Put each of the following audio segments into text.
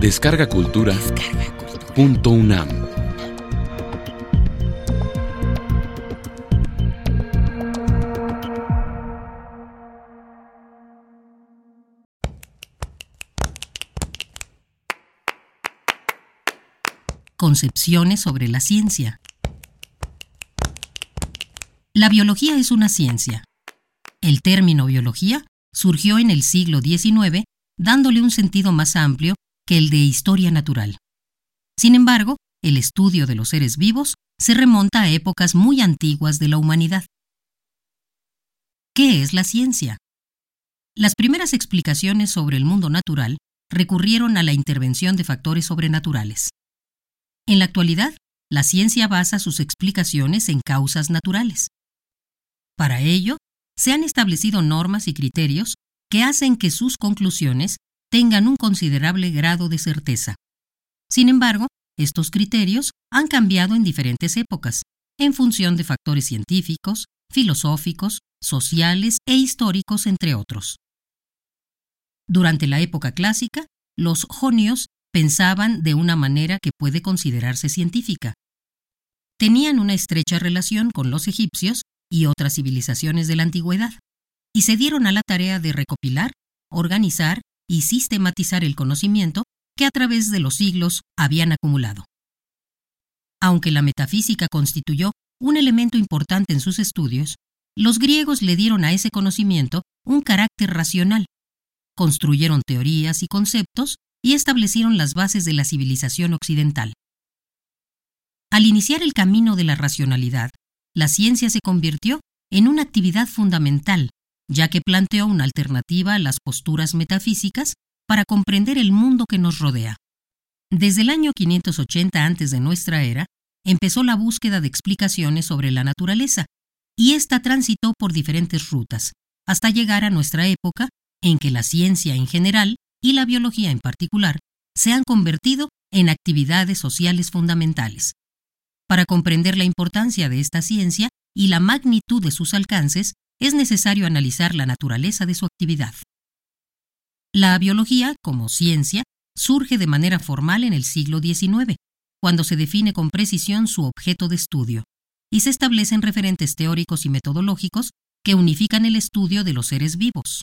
Descarga Cultura. Punto UNAM. Concepciones sobre la ciencia. La biología es una ciencia. El término biología surgió en el siglo XIX dándole un sentido más amplio que el de historia natural. Sin embargo, el estudio de los seres vivos se remonta a épocas muy antiguas de la humanidad. ¿Qué es la ciencia? Las primeras explicaciones sobre el mundo natural recurrieron a la intervención de factores sobrenaturales. En la actualidad, la ciencia basa sus explicaciones en causas naturales. Para ello, se han establecido normas y criterios que hacen que sus conclusiones tengan un considerable grado de certeza. Sin embargo, estos criterios han cambiado en diferentes épocas, en función de factores científicos, filosóficos, sociales e históricos, entre otros. Durante la época clásica, los jonios pensaban de una manera que puede considerarse científica. Tenían una estrecha relación con los egipcios y otras civilizaciones de la antigüedad, y se dieron a la tarea de recopilar, organizar y sistematizar el conocimiento que a través de los siglos habían acumulado. Aunque la metafísica constituyó un elemento importante en sus estudios, los griegos le dieron a ese conocimiento un carácter racional, construyeron teorías y conceptos y establecieron las bases de la civilización occidental. Al iniciar el camino de la racionalidad, la ciencia se convirtió en una actividad fundamental ya que planteó una alternativa a las posturas metafísicas para comprender el mundo que nos rodea. Desde el año 580 antes de nuestra era, empezó la búsqueda de explicaciones sobre la naturaleza, y ésta transitó por diferentes rutas, hasta llegar a nuestra época, en que la ciencia en general y la biología en particular se han convertido en actividades sociales fundamentales. Para comprender la importancia de esta ciencia y la magnitud de sus alcances, es necesario analizar la naturaleza de su actividad. La biología, como ciencia, surge de manera formal en el siglo XIX, cuando se define con precisión su objeto de estudio, y se establecen referentes teóricos y metodológicos que unifican el estudio de los seres vivos.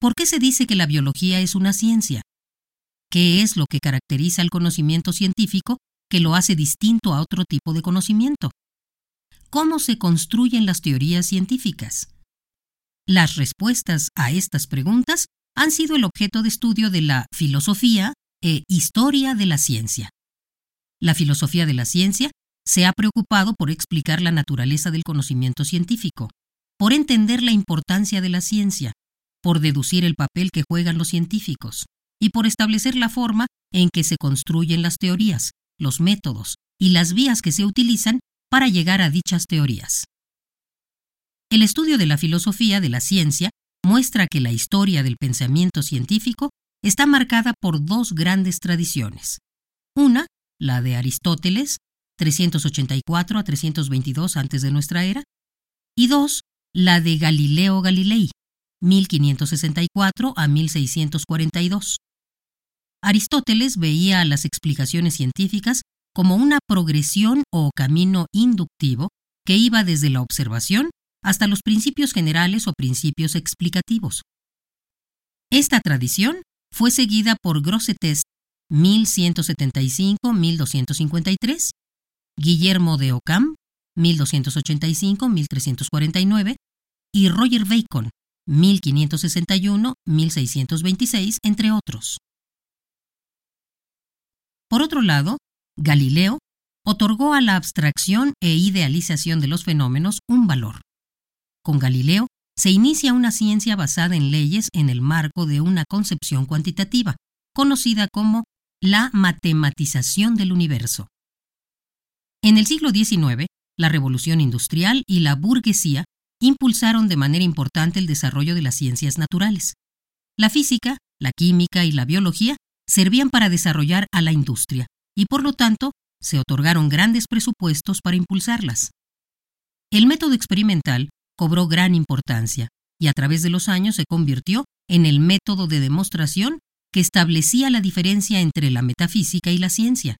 ¿Por qué se dice que la biología es una ciencia? ¿Qué es lo que caracteriza al conocimiento científico que lo hace distinto a otro tipo de conocimiento? Cómo se construyen las teorías científicas. Las respuestas a estas preguntas han sido el objeto de estudio de la filosofía e historia de la ciencia. La filosofía de la ciencia se ha preocupado por explicar la naturaleza del conocimiento científico, por entender la importancia de la ciencia, por deducir el papel que juegan los científicos y por establecer la forma en que se construyen las teorías, los métodos y las vías que se utilizan para llegar a dichas teorías. El estudio de la filosofía de la ciencia muestra que la historia del pensamiento científico está marcada por dos grandes tradiciones. Una, la de Aristóteles, 384 a 322 antes de nuestra era, y dos, la de Galileo Galilei, 1564 a 1642. Aristóteles veía las explicaciones científicas como una progresión o camino inductivo que iba desde la observación hasta los principios generales o principios explicativos. Esta tradición fue seguida por Grosseteste 1175-1253, Guillermo de Ockham 1285-1349 y Roger Bacon 1561-1626, entre otros. Por otro lado, Galileo otorgó a la abstracción e idealización de los fenómenos un valor. Con Galileo se inicia una ciencia basada en leyes en el marco de una concepción cuantitativa, conocida como la matematización del universo. En el siglo XIX, la revolución industrial y la burguesía impulsaron de manera importante el desarrollo de las ciencias naturales. La física, la química y la biología servían para desarrollar a la industria, y por lo tanto se otorgaron grandes presupuestos para impulsarlas. El método experimental cobró gran importancia y a través de los años se convirtió en el método de demostración que establecía la diferencia entre la metafísica y la ciencia.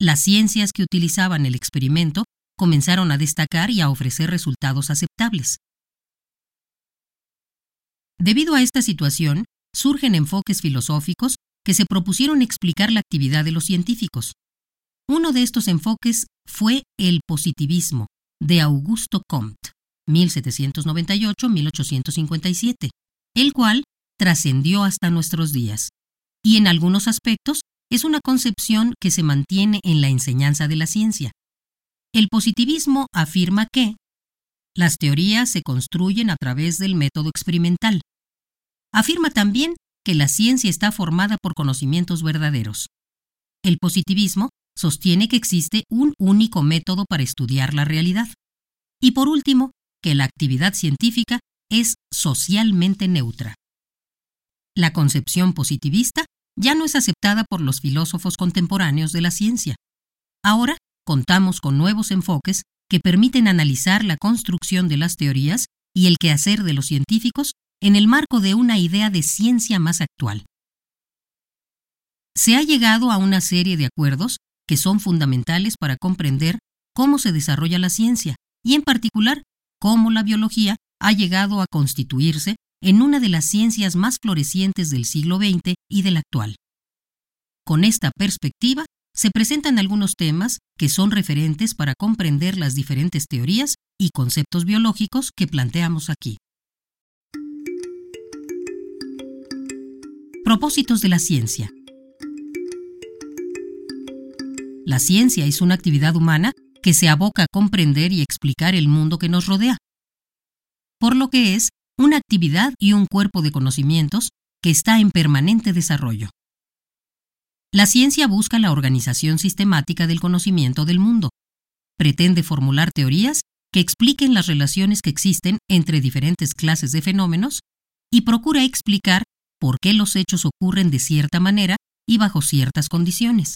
Las ciencias que utilizaban el experimento comenzaron a destacar y a ofrecer resultados aceptables. Debido a esta situación, surgen enfoques filosóficos que se propusieron explicar la actividad de los científicos. Uno de estos enfoques fue el positivismo, de Augusto Comte, 1798-1857, el cual trascendió hasta nuestros días, y en algunos aspectos es una concepción que se mantiene en la enseñanza de la ciencia. El positivismo afirma que las teorías se construyen a través del método experimental. Afirma también que la ciencia está formada por conocimientos verdaderos. El positivismo sostiene que existe un único método para estudiar la realidad. Y por último, que la actividad científica es socialmente neutra. La concepción positivista ya no es aceptada por los filósofos contemporáneos de la ciencia. Ahora contamos con nuevos enfoques que permiten analizar la construcción de las teorías y el quehacer de los científicos en el marco de una idea de ciencia más actual. Se ha llegado a una serie de acuerdos que son fundamentales para comprender cómo se desarrolla la ciencia y en particular cómo la biología ha llegado a constituirse en una de las ciencias más florecientes del siglo XX y del actual. Con esta perspectiva, se presentan algunos temas que son referentes para comprender las diferentes teorías y conceptos biológicos que planteamos aquí. Propósitos de la ciencia. La ciencia es una actividad humana que se aboca a comprender y explicar el mundo que nos rodea. Por lo que es una actividad y un cuerpo de conocimientos que está en permanente desarrollo. La ciencia busca la organización sistemática del conocimiento del mundo. Pretende formular teorías que expliquen las relaciones que existen entre diferentes clases de fenómenos y procura explicar por qué los hechos ocurren de cierta manera y bajo ciertas condiciones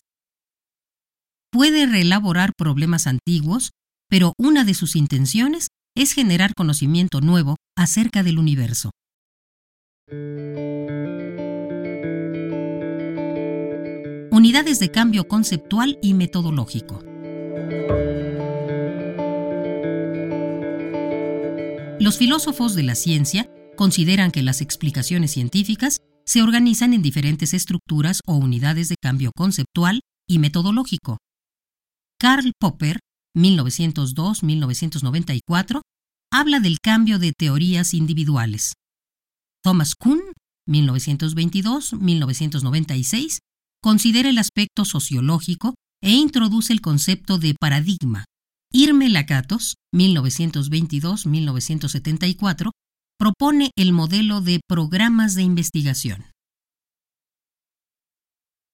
puede reelaborar problemas antiguos, pero una de sus intenciones es generar conocimiento nuevo acerca del universo. Unidades de cambio conceptual y metodológico. Los filósofos de la ciencia consideran que las explicaciones científicas se organizan en diferentes estructuras o unidades de cambio conceptual y metodológico. Karl Popper, 1902-1994, habla del cambio de teorías individuales. Thomas Kuhn, 1922-1996, considera el aspecto sociológico e introduce el concepto de paradigma. Irme Lakatos, 1922-1974, propone el modelo de programas de investigación.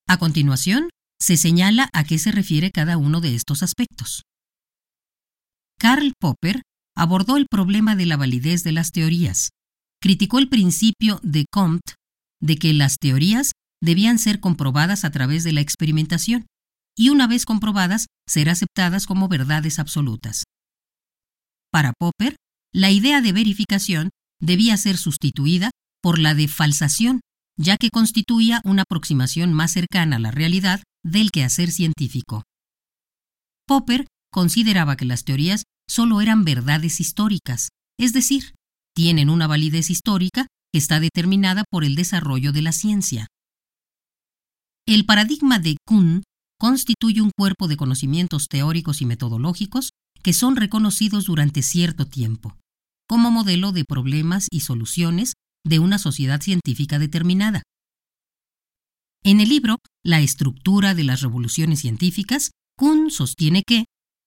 A continuación, se señala a qué se refiere cada uno de estos aspectos. Karl Popper abordó el problema de la validez de las teorías. Criticó el principio de Comte de que las teorías debían ser comprobadas a través de la experimentación y una vez comprobadas ser aceptadas como verdades absolutas. Para Popper, la idea de verificación debía ser sustituida por la de falsación, ya que constituía una aproximación más cercana a la realidad del quehacer científico. Popper consideraba que las teorías solo eran verdades históricas, es decir, tienen una validez histórica que está determinada por el desarrollo de la ciencia. El paradigma de Kuhn constituye un cuerpo de conocimientos teóricos y metodológicos que son reconocidos durante cierto tiempo, como modelo de problemas y soluciones de una sociedad científica determinada. En el libro La estructura de las revoluciones científicas, Kuhn sostiene que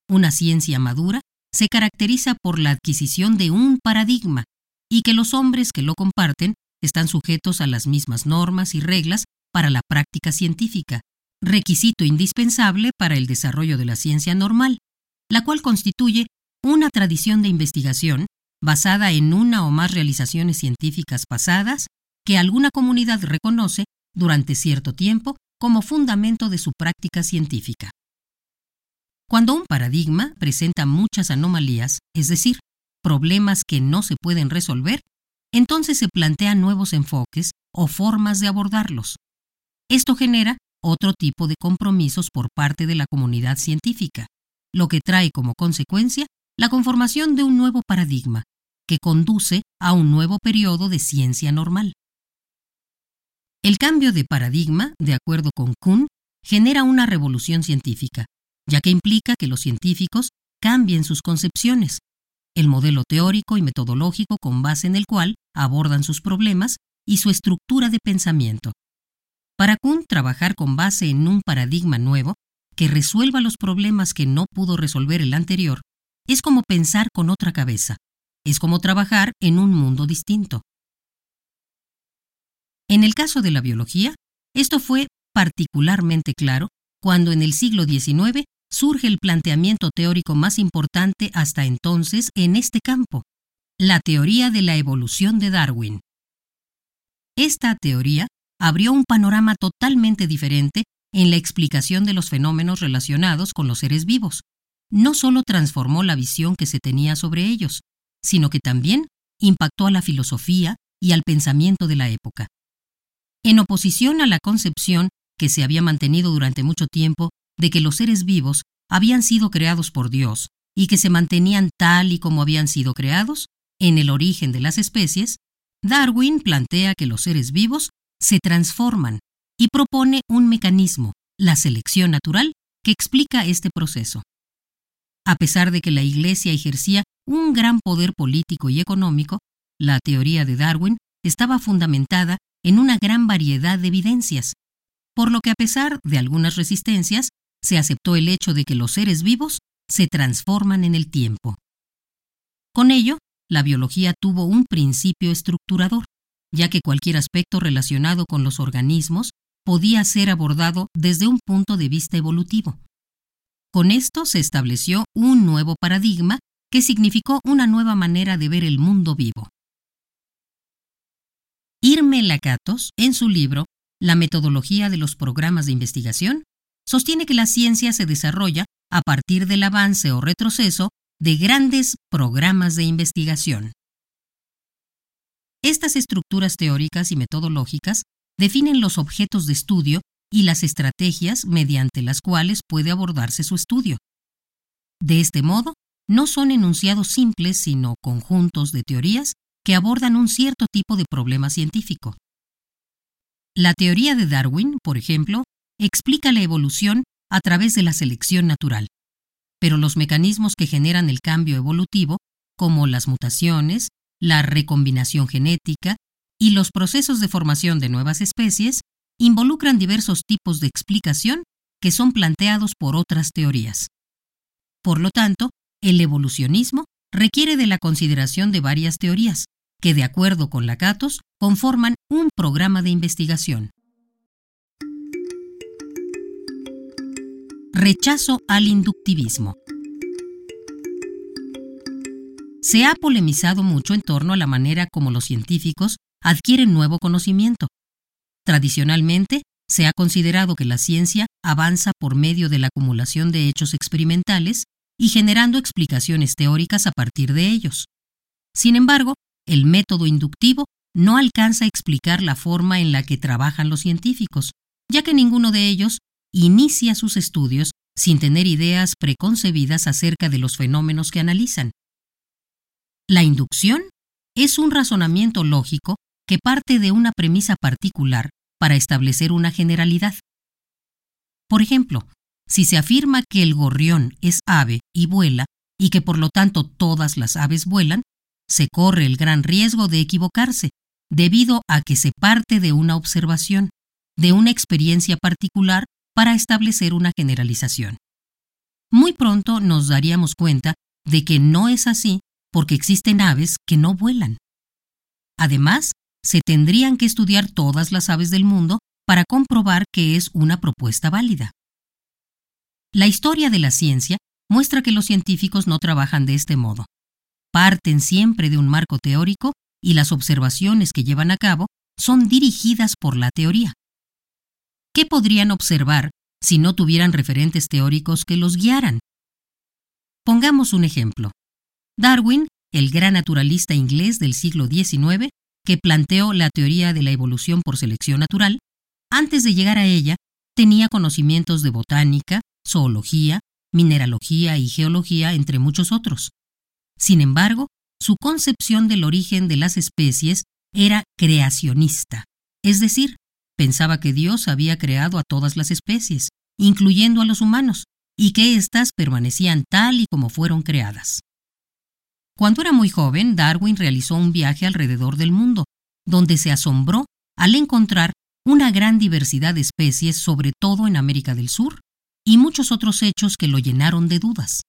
una ciencia madura se caracteriza por la adquisición de un paradigma y que los hombres que lo comparten están sujetos a las mismas normas y reglas para la práctica científica, requisito indispensable para el desarrollo de la ciencia normal, la cual constituye una tradición de investigación basada en una o más realizaciones científicas pasadas que alguna comunidad reconoce durante cierto tiempo como fundamento de su práctica científica. Cuando un paradigma presenta muchas anomalías, es decir, problemas que no se pueden resolver, entonces se plantean nuevos enfoques o formas de abordarlos. Esto genera otro tipo de compromisos por parte de la comunidad científica, lo que trae como consecuencia la conformación de un nuevo paradigma, que conduce a un nuevo periodo de ciencia normal. El cambio de paradigma, de acuerdo con Kuhn, genera una revolución científica, ya que implica que los científicos cambien sus concepciones, el modelo teórico y metodológico con base en el cual abordan sus problemas y su estructura de pensamiento. Para Kuhn, trabajar con base en un paradigma nuevo que resuelva los problemas que no pudo resolver el anterior es como pensar con otra cabeza, es como trabajar en un mundo distinto. En el caso de la biología, esto fue particularmente claro cuando en el siglo XIX surge el planteamiento teórico más importante hasta entonces en este campo, la teoría de la evolución de Darwin. Esta teoría abrió un panorama totalmente diferente en la explicación de los fenómenos relacionados con los seres vivos. No solo transformó la visión que se tenía sobre ellos, sino que también impactó a la filosofía y al pensamiento de la época. En oposición a la concepción que se había mantenido durante mucho tiempo de que los seres vivos habían sido creados por Dios y que se mantenían tal y como habían sido creados, en el origen de las especies, Darwin plantea que los seres vivos se transforman y propone un mecanismo, la selección natural, que explica este proceso. A pesar de que la Iglesia ejercía un gran poder político y económico, la teoría de Darwin estaba fundamentada en una gran variedad de evidencias, por lo que a pesar de algunas resistencias, se aceptó el hecho de que los seres vivos se transforman en el tiempo. Con ello, la biología tuvo un principio estructurador, ya que cualquier aspecto relacionado con los organismos podía ser abordado desde un punto de vista evolutivo. Con esto se estableció un nuevo paradigma que significó una nueva manera de ver el mundo vivo. Irme Lakatos, en su libro La metodología de los programas de investigación, sostiene que la ciencia se desarrolla a partir del avance o retroceso de grandes programas de investigación. Estas estructuras teóricas y metodológicas definen los objetos de estudio y las estrategias mediante las cuales puede abordarse su estudio. De este modo, no son enunciados simples, sino conjuntos de teorías que abordan un cierto tipo de problema científico. La teoría de Darwin, por ejemplo, explica la evolución a través de la selección natural, pero los mecanismos que generan el cambio evolutivo, como las mutaciones, la recombinación genética y los procesos de formación de nuevas especies, involucran diversos tipos de explicación que son planteados por otras teorías. Por lo tanto, el evolucionismo requiere de la consideración de varias teorías, que de acuerdo con Lakatos conforman un programa de investigación. Rechazo al inductivismo. Se ha polemizado mucho en torno a la manera como los científicos adquieren nuevo conocimiento. Tradicionalmente, se ha considerado que la ciencia avanza por medio de la acumulación de hechos experimentales y generando explicaciones teóricas a partir de ellos. Sin embargo, el método inductivo no alcanza a explicar la forma en la que trabajan los científicos, ya que ninguno de ellos inicia sus estudios sin tener ideas preconcebidas acerca de los fenómenos que analizan. La inducción es un razonamiento lógico que parte de una premisa particular para establecer una generalidad. Por ejemplo, si se afirma que el gorrión es ave y vuela, y que por lo tanto todas las aves vuelan, se corre el gran riesgo de equivocarse, debido a que se parte de una observación, de una experiencia particular para establecer una generalización. Muy pronto nos daríamos cuenta de que no es así porque existen aves que no vuelan. Además, se tendrían que estudiar todas las aves del mundo para comprobar que es una propuesta válida. La historia de la ciencia muestra que los científicos no trabajan de este modo. Parten siempre de un marco teórico y las observaciones que llevan a cabo son dirigidas por la teoría. ¿Qué podrían observar si no tuvieran referentes teóricos que los guiaran? Pongamos un ejemplo. Darwin, el gran naturalista inglés del siglo XIX, que planteó la teoría de la evolución por selección natural, antes de llegar a ella, tenía conocimientos de botánica, zoología, mineralogía y geología, entre muchos otros. Sin embargo, su concepción del origen de las especies era creacionista, es decir, pensaba que Dios había creado a todas las especies, incluyendo a los humanos, y que éstas permanecían tal y como fueron creadas. Cuando era muy joven, Darwin realizó un viaje alrededor del mundo, donde se asombró al encontrar una gran diversidad de especies, sobre todo en América del Sur, y muchos otros hechos que lo llenaron de dudas.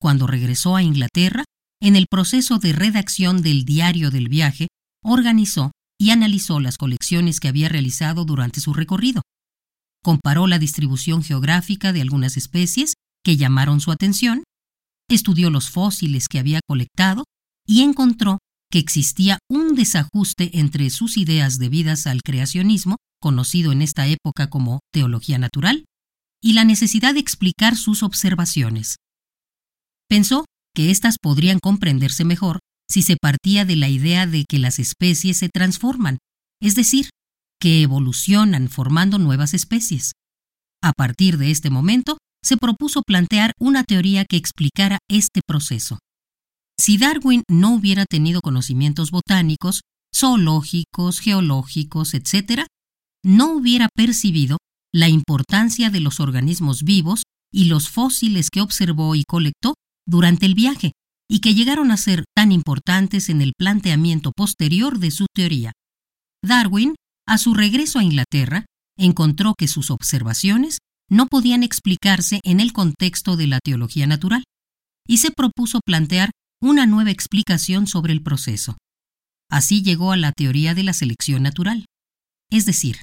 Cuando regresó a Inglaterra, en el proceso de redacción del diario del viaje, organizó y analizó las colecciones que había realizado durante su recorrido. Comparó la distribución geográfica de algunas especies que llamaron su atención estudió los fósiles que había colectado y encontró que existía un desajuste entre sus ideas debidas al creacionismo, conocido en esta época como teología natural, y la necesidad de explicar sus observaciones. Pensó que éstas podrían comprenderse mejor si se partía de la idea de que las especies se transforman, es decir, que evolucionan formando nuevas especies. A partir de este momento, se propuso plantear una teoría que explicara este proceso. Si Darwin no hubiera tenido conocimientos botánicos, zoológicos, geológicos, etc., no hubiera percibido la importancia de los organismos vivos y los fósiles que observó y colectó durante el viaje, y que llegaron a ser tan importantes en el planteamiento posterior de su teoría. Darwin, a su regreso a Inglaterra, encontró que sus observaciones no podían explicarse en el contexto de la teología natural, y se propuso plantear una nueva explicación sobre el proceso. Así llegó a la teoría de la selección natural. Es decir,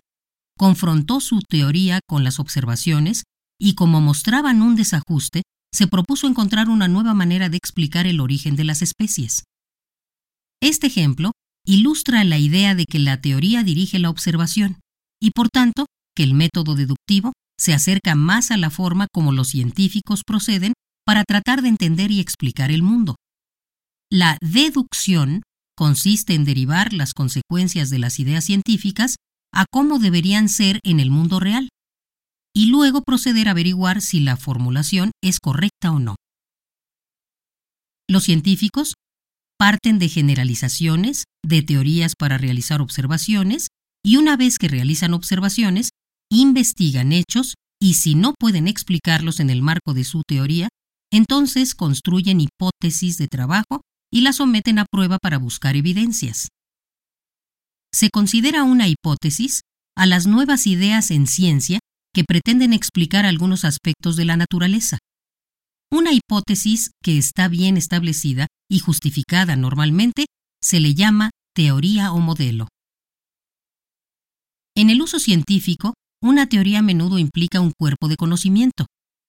confrontó su teoría con las observaciones y como mostraban un desajuste, se propuso encontrar una nueva manera de explicar el origen de las especies. Este ejemplo ilustra la idea de que la teoría dirige la observación y por tanto que el método deductivo se acerca más a la forma como los científicos proceden para tratar de entender y explicar el mundo. La deducción consiste en derivar las consecuencias de las ideas científicas a cómo deberían ser en el mundo real, y luego proceder a averiguar si la formulación es correcta o no. Los científicos parten de generalizaciones, de teorías para realizar observaciones, y una vez que realizan observaciones, investigan hechos y si no pueden explicarlos en el marco de su teoría, entonces construyen hipótesis de trabajo y las someten a prueba para buscar evidencias. Se considera una hipótesis a las nuevas ideas en ciencia que pretenden explicar algunos aspectos de la naturaleza. Una hipótesis que está bien establecida y justificada normalmente se le llama teoría o modelo. En el uso científico, una teoría a menudo implica un cuerpo de conocimiento,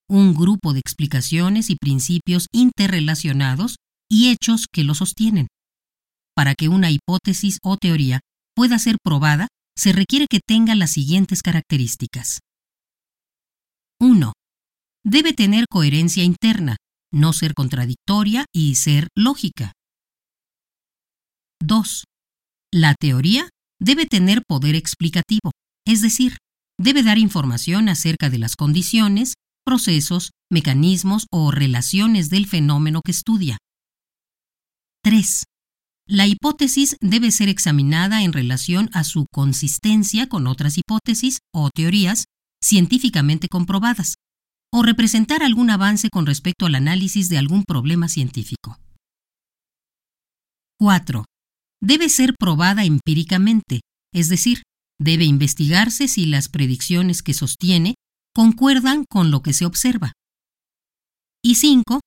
un grupo de explicaciones y principios interrelacionados y hechos que lo sostienen. Para que una hipótesis o teoría pueda ser probada, se requiere que tenga las siguientes características. 1. Debe tener coherencia interna, no ser contradictoria y ser lógica. 2. La teoría debe tener poder explicativo, es decir, debe dar información acerca de las condiciones, procesos, mecanismos o relaciones del fenómeno que estudia. 3. La hipótesis debe ser examinada en relación a su consistencia con otras hipótesis o teorías científicamente comprobadas, o representar algún avance con respecto al análisis de algún problema científico. 4. Debe ser probada empíricamente, es decir, Debe investigarse si las predicciones que sostiene concuerdan con lo que se observa. Y 5.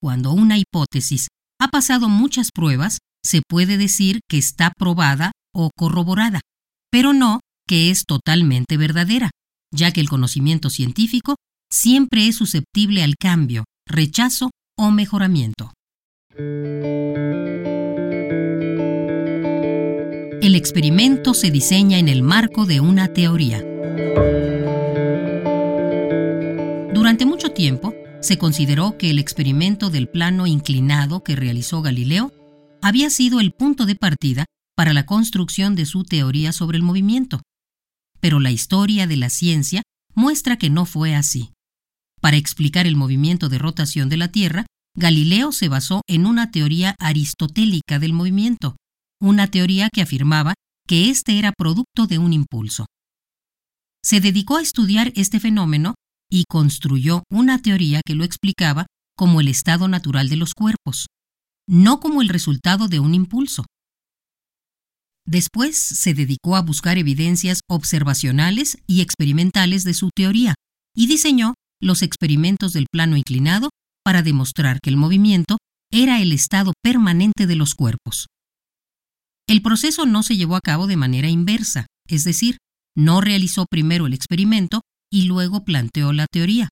Cuando una hipótesis ha pasado muchas pruebas, se puede decir que está probada o corroborada, pero no que es totalmente verdadera, ya que el conocimiento científico siempre es susceptible al cambio, rechazo o mejoramiento. Experimento se diseña en el marco de una teoría. Durante mucho tiempo, se consideró que el experimento del plano inclinado que realizó Galileo había sido el punto de partida para la construcción de su teoría sobre el movimiento. Pero la historia de la ciencia muestra que no fue así. Para explicar el movimiento de rotación de la Tierra, Galileo se basó en una teoría aristotélica del movimiento, una teoría que afirmaba que éste era producto de un impulso. Se dedicó a estudiar este fenómeno y construyó una teoría que lo explicaba como el estado natural de los cuerpos, no como el resultado de un impulso. Después se dedicó a buscar evidencias observacionales y experimentales de su teoría y diseñó los experimentos del plano inclinado para demostrar que el movimiento era el estado permanente de los cuerpos. El proceso no se llevó a cabo de manera inversa, es decir, no realizó primero el experimento y luego planteó la teoría,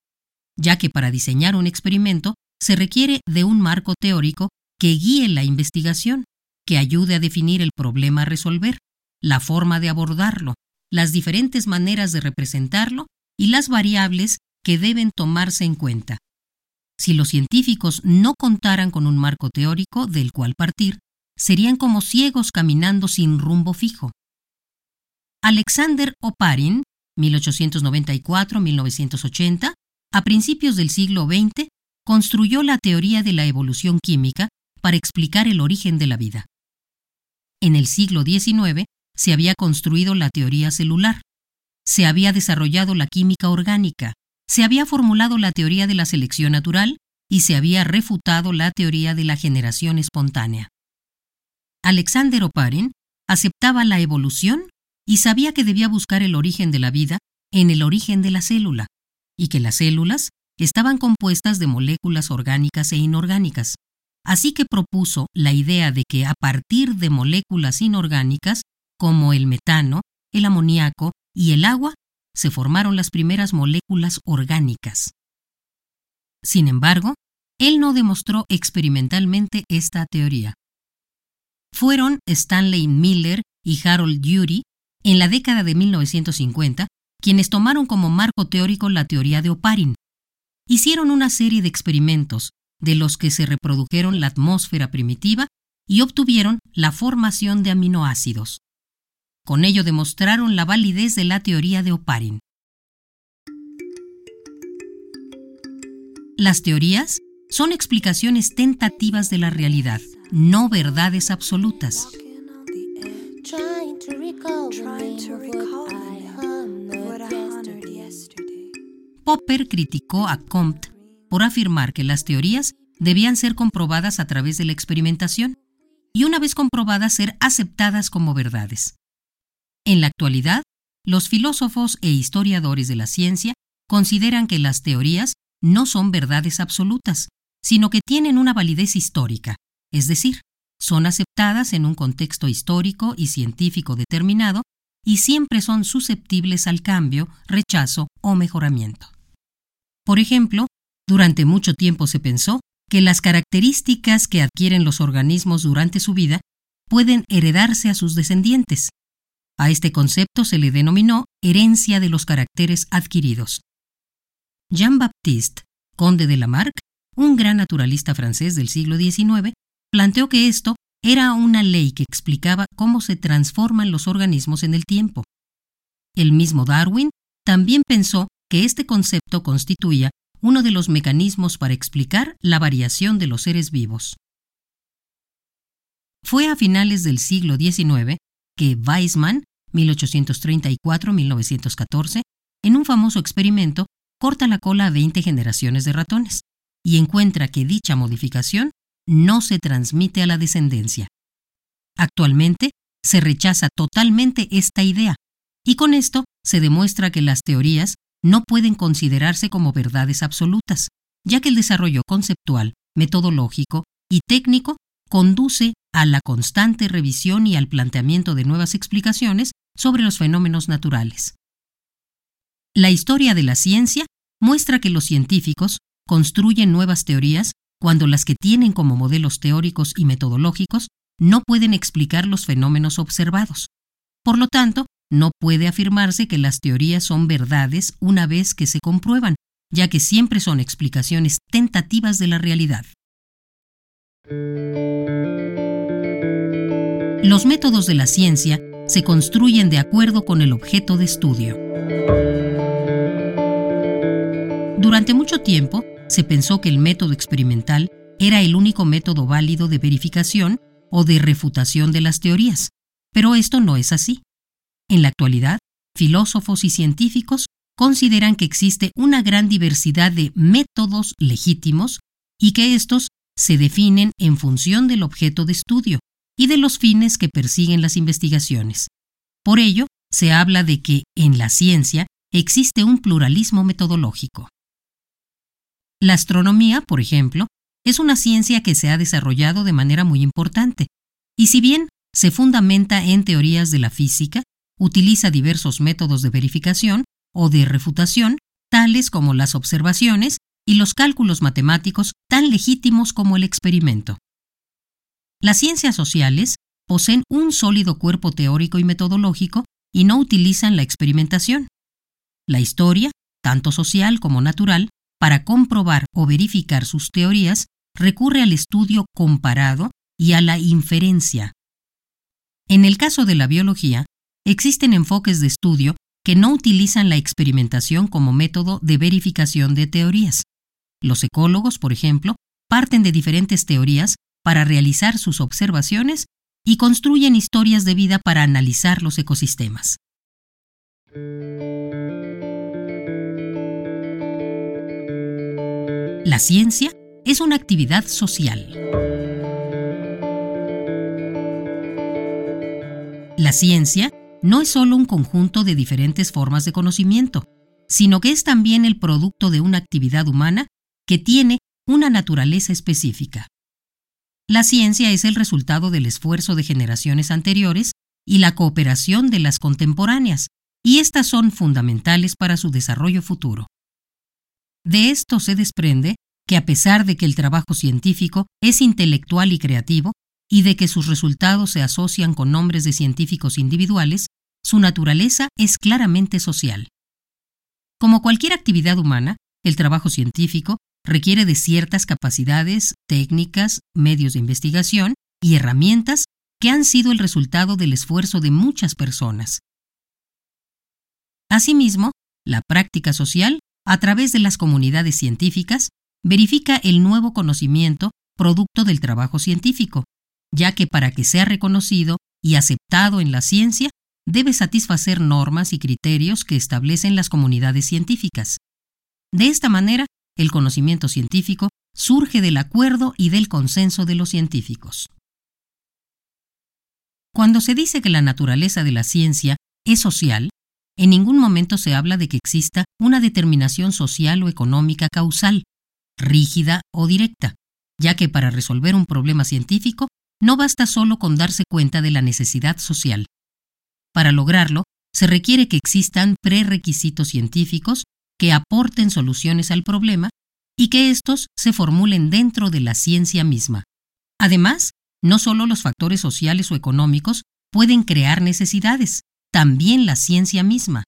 ya que para diseñar un experimento se requiere de un marco teórico que guíe la investigación, que ayude a definir el problema a resolver, la forma de abordarlo, las diferentes maneras de representarlo y las variables que deben tomarse en cuenta. Si los científicos no contaran con un marco teórico del cual partir, serían como ciegos caminando sin rumbo fijo. Alexander Oparin, 1894-1980, a principios del siglo XX, construyó la teoría de la evolución química para explicar el origen de la vida. En el siglo XIX se había construido la teoría celular, se había desarrollado la química orgánica, se había formulado la teoría de la selección natural y se había refutado la teoría de la generación espontánea. Alexander Oparin aceptaba la evolución y sabía que debía buscar el origen de la vida en el origen de la célula, y que las células estaban compuestas de moléculas orgánicas e inorgánicas. Así que propuso la idea de que a partir de moléculas inorgánicas, como el metano, el amoníaco y el agua, se formaron las primeras moléculas orgánicas. Sin embargo, él no demostró experimentalmente esta teoría. Fueron Stanley Miller y Harold Urey, en la década de 1950, quienes tomaron como marco teórico la teoría de Oparin. Hicieron una serie de experimentos, de los que se reprodujeron la atmósfera primitiva y obtuvieron la formación de aminoácidos. Con ello demostraron la validez de la teoría de Oparin. Las teorías son explicaciones tentativas de la realidad, no verdades absolutas. Popper criticó a Comte por afirmar que las teorías debían ser comprobadas a través de la experimentación y una vez comprobadas ser aceptadas como verdades. En la actualidad, los filósofos e historiadores de la ciencia consideran que las teorías no son verdades absolutas, sino que tienen una validez histórica, es decir, son aceptadas en un contexto histórico y científico determinado y siempre son susceptibles al cambio, rechazo o mejoramiento. Por ejemplo, durante mucho tiempo se pensó que las características que adquieren los organismos durante su vida pueden heredarse a sus descendientes, a este concepto se le denominó herencia de los caracteres adquiridos. Jean-Baptiste, conde de Lamarck, un gran naturalista francés del siglo XIX, planteó que esto era una ley que explicaba cómo se transforman los organismos en el tiempo. El mismo Darwin también pensó que este concepto constituía uno de los mecanismos para explicar la variación de los seres vivos. Fue a finales del siglo XIX que Weizmann, 1834-1914, en un famoso experimento, corta la cola a 20 generaciones de ratones y encuentra que dicha modificación no se transmite a la descendencia. Actualmente, se rechaza totalmente esta idea, y con esto se demuestra que las teorías no pueden considerarse como verdades absolutas, ya que el desarrollo conceptual, metodológico y técnico conduce a la constante revisión y al planteamiento de nuevas explicaciones sobre los fenómenos naturales. La historia de la ciencia muestra que los científicos construyen nuevas teorías cuando las que tienen como modelos teóricos y metodológicos no pueden explicar los fenómenos observados. Por lo tanto, no puede afirmarse que las teorías son verdades una vez que se comprueban, ya que siempre son explicaciones tentativas de la realidad. los métodos de la ciencia se construyen de acuerdo con el objeto de estudio. Durante mucho tiempo se pensó que el método experimental era el único método válido de verificación o de refutación de las teorías, pero esto no es así. En la actualidad, filósofos y científicos consideran que existe una gran diversidad de métodos legítimos y que estos se definen en función del objeto de estudio y de los fines que persiguen las investigaciones. Por ello, se habla de que en la ciencia existe un pluralismo metodológico. La astronomía, por ejemplo, es una ciencia que se ha desarrollado de manera muy importante, y si bien se fundamenta en teorías de la física, utiliza diversos métodos de verificación o de refutación, tales como las observaciones y los cálculos matemáticos tan legítimos como el experimento. Las ciencias sociales poseen un sólido cuerpo teórico y metodológico y no utilizan la experimentación. La historia, tanto social como natural, para comprobar o verificar sus teorías, recurre al estudio comparado y a la inferencia. En el caso de la biología, existen enfoques de estudio que no utilizan la experimentación como método de verificación de teorías. Los ecólogos, por ejemplo, parten de diferentes teorías para realizar sus observaciones y construyen historias de vida para analizar los ecosistemas. La ciencia es una actividad social. La ciencia no es solo un conjunto de diferentes formas de conocimiento, sino que es también el producto de una actividad humana que tiene una naturaleza específica. La ciencia es el resultado del esfuerzo de generaciones anteriores y la cooperación de las contemporáneas, y estas son fundamentales para su desarrollo futuro. De esto se desprende que a pesar de que el trabajo científico es intelectual y creativo, y de que sus resultados se asocian con nombres de científicos individuales, su naturaleza es claramente social. Como cualquier actividad humana, el trabajo científico requiere de ciertas capacidades, técnicas, medios de investigación y herramientas que han sido el resultado del esfuerzo de muchas personas. Asimismo, la práctica social a través de las comunidades científicas, verifica el nuevo conocimiento producto del trabajo científico, ya que para que sea reconocido y aceptado en la ciencia, debe satisfacer normas y criterios que establecen las comunidades científicas. De esta manera, el conocimiento científico surge del acuerdo y del consenso de los científicos. Cuando se dice que la naturaleza de la ciencia es social, en ningún momento se habla de que exista una determinación social o económica causal, rígida o directa, ya que para resolver un problema científico no basta solo con darse cuenta de la necesidad social. Para lograrlo, se requiere que existan prerequisitos científicos que aporten soluciones al problema y que éstos se formulen dentro de la ciencia misma. Además, no solo los factores sociales o económicos pueden crear necesidades, también la ciencia misma.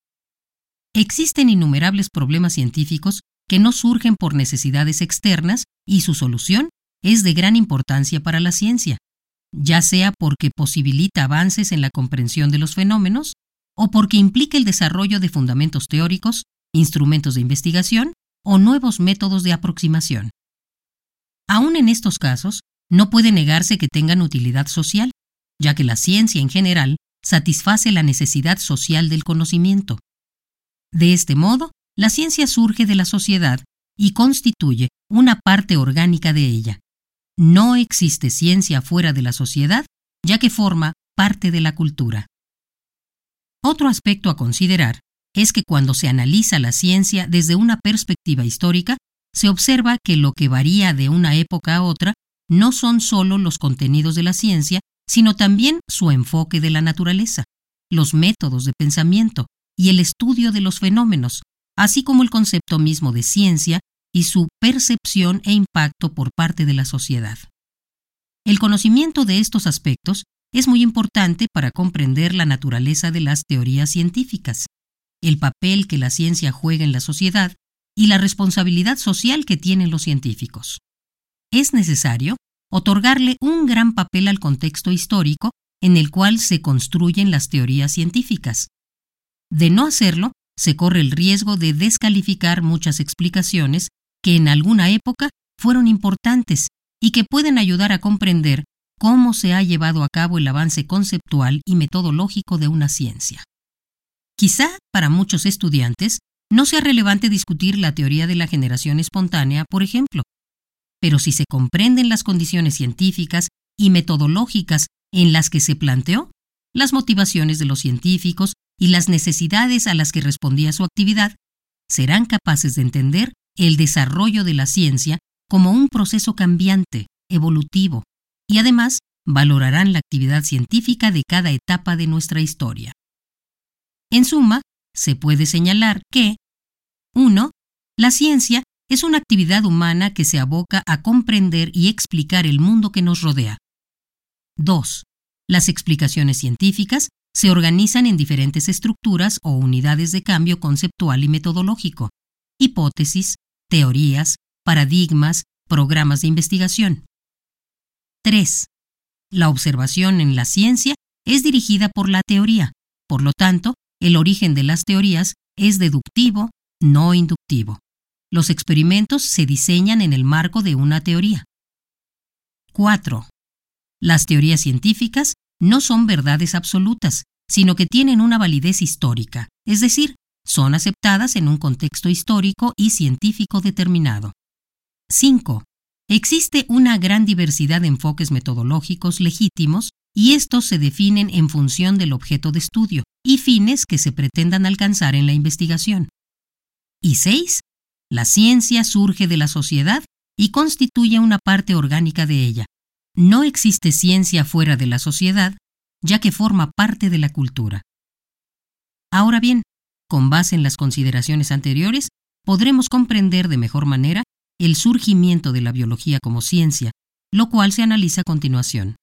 Existen innumerables problemas científicos que no surgen por necesidades externas y su solución es de gran importancia para la ciencia, ya sea porque posibilita avances en la comprensión de los fenómenos o porque implica el desarrollo de fundamentos teóricos, instrumentos de investigación o nuevos métodos de aproximación. Aún en estos casos, no puede negarse que tengan utilidad social, ya que la ciencia en general satisface la necesidad social del conocimiento. De este modo, la ciencia surge de la sociedad y constituye una parte orgánica de ella. No existe ciencia fuera de la sociedad, ya que forma parte de la cultura. Otro aspecto a considerar es que cuando se analiza la ciencia desde una perspectiva histórica, se observa que lo que varía de una época a otra no son solo los contenidos de la ciencia, sino también su enfoque de la naturaleza, los métodos de pensamiento y el estudio de los fenómenos, así como el concepto mismo de ciencia y su percepción e impacto por parte de la sociedad. El conocimiento de estos aspectos es muy importante para comprender la naturaleza de las teorías científicas, el papel que la ciencia juega en la sociedad y la responsabilidad social que tienen los científicos. Es necesario otorgarle un gran papel al contexto histórico en el cual se construyen las teorías científicas. De no hacerlo, se corre el riesgo de descalificar muchas explicaciones que en alguna época fueron importantes y que pueden ayudar a comprender cómo se ha llevado a cabo el avance conceptual y metodológico de una ciencia. Quizá para muchos estudiantes no sea relevante discutir la teoría de la generación espontánea, por ejemplo, pero si se comprenden las condiciones científicas y metodológicas en las que se planteó, las motivaciones de los científicos y las necesidades a las que respondía su actividad, serán capaces de entender el desarrollo de la ciencia como un proceso cambiante, evolutivo, y además valorarán la actividad científica de cada etapa de nuestra historia. En suma, se puede señalar que 1. La ciencia es una actividad humana que se aboca a comprender y explicar el mundo que nos rodea. 2. Las explicaciones científicas se organizan en diferentes estructuras o unidades de cambio conceptual y metodológico, hipótesis, teorías, paradigmas, programas de investigación. 3. La observación en la ciencia es dirigida por la teoría, por lo tanto, el origen de las teorías es deductivo, no inductivo. Los experimentos se diseñan en el marco de una teoría. 4. Las teorías científicas no son verdades absolutas, sino que tienen una validez histórica, es decir, son aceptadas en un contexto histórico y científico determinado. 5. Existe una gran diversidad de enfoques metodológicos legítimos y estos se definen en función del objeto de estudio y fines que se pretendan alcanzar en la investigación. Y 6. La ciencia surge de la sociedad y constituye una parte orgánica de ella. No existe ciencia fuera de la sociedad, ya que forma parte de la cultura. Ahora bien, con base en las consideraciones anteriores, podremos comprender de mejor manera el surgimiento de la biología como ciencia, lo cual se analiza a continuación.